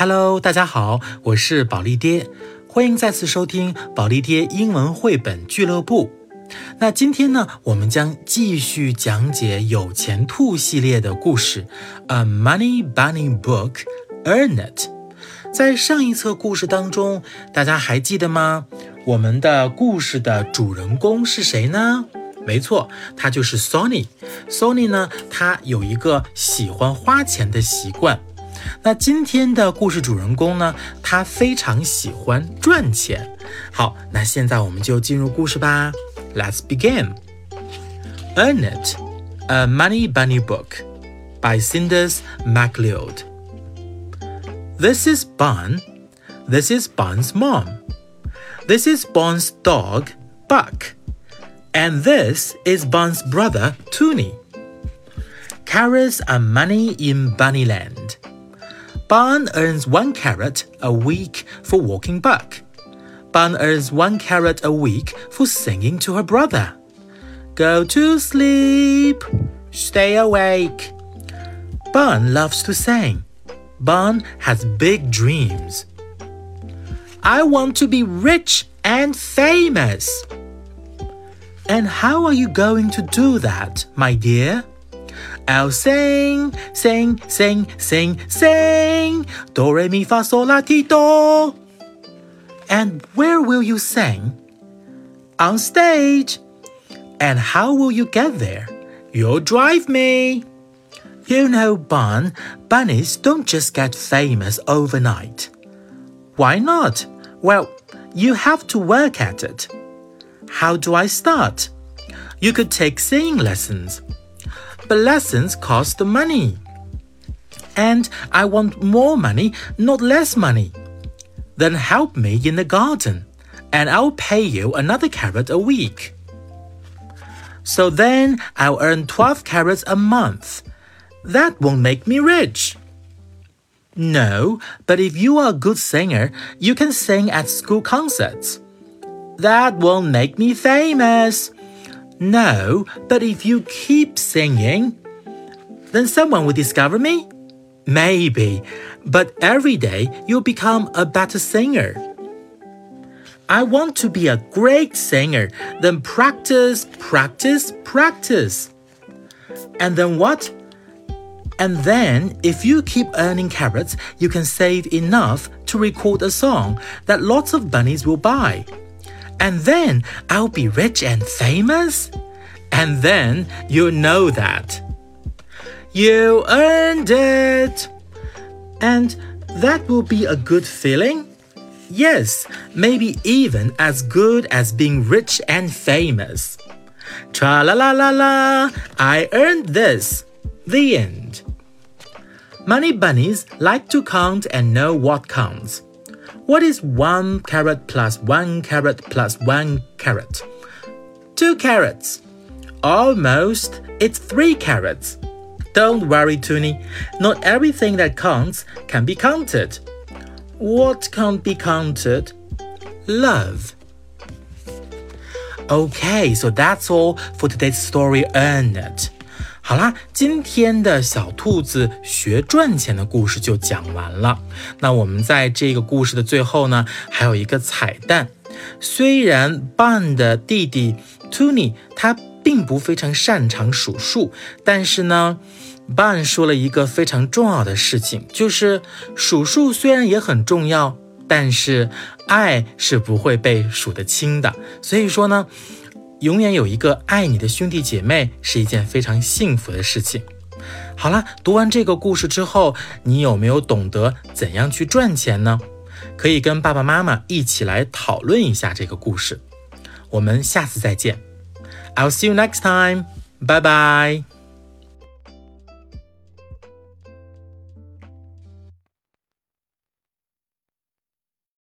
Hello，大家好，我是保利爹，欢迎再次收听保利爹英文绘本俱乐部。那今天呢，我们将继续讲解有钱兔系列的故事，《A Money Bunny Book》，Earn It。在上一册故事当中，大家还记得吗？我们的故事的主人公是谁呢？没错，他就是 Sony。Sony 呢，他有一个喜欢花钱的习惯。那今天的故事主人公呢，他非常喜欢赚钱。好，那现在我们就进入故事吧。Let's begin. Earn It, a Money Bunny Book by Cinders McLeod. This is Bun. This is Bun's mom. This is Bun's dog, Buck. And this is Bun's brother, Toonie. Carries a money in Bunnyland. Bun earns one carrot a week for walking Buck. Bun earns one carrot a week for singing to her brother. Go to sleep. Stay awake. Bun loves to sing. Bun has big dreams. I want to be rich and famous. And how are you going to do that, my dear? I'll sing, sing, sing, sing, sing. Do, re, mi, fa, sol, la, ti, do. And where will you sing? On stage. And how will you get there? You'll drive me. You know, Bun, bunnies don't just get famous overnight. Why not? Well, you have to work at it. How do I start? You could take singing lessons. But lessons cost money. And I want more money, not less money. Then help me in the garden, and I'll pay you another carrot a week. So then I'll earn 12 carrots a month. That won't make me rich. No, but if you are a good singer, you can sing at school concerts. That won't make me famous. No, but if you keep singing, then someone will discover me? Maybe, but every day you'll become a better singer. I want to be a great singer, then practice, practice, practice. And then what? And then, if you keep earning carrots, you can save enough to record a song that lots of bunnies will buy. And then I'll be rich and famous? And then you'll know that. You earned it! And that will be a good feeling? Yes, maybe even as good as being rich and famous. Tra la la la la, I earned this. The end. Money bunnies like to count and know what counts. What is one carrot plus one carrot plus one carrot? Two carrots. Almost. It's three carrots. Don't worry, Toonie. Not everything that counts can be counted. What can't be counted? Love. Okay, so that's all for today's story. Earn it. 好啦，今天的小兔子学赚钱的故事就讲完了。那我们在这个故事的最后呢，还有一个彩蛋。虽然 Bun 的弟弟 Toonie 他并不非常擅长数数，但是呢，Bun 说了一个非常重要的事情，就是数数虽然也很重要，但是爱是不会被数得清的。所以说呢。永远有一个爱你的兄弟姐妹是一件非常幸福的事情。好了，读完这个故事之后，你有没有懂得怎样去赚钱呢？可以跟爸爸妈妈一起来讨论一下这个故事。我们下次再见。I'll see you next time. Bye bye.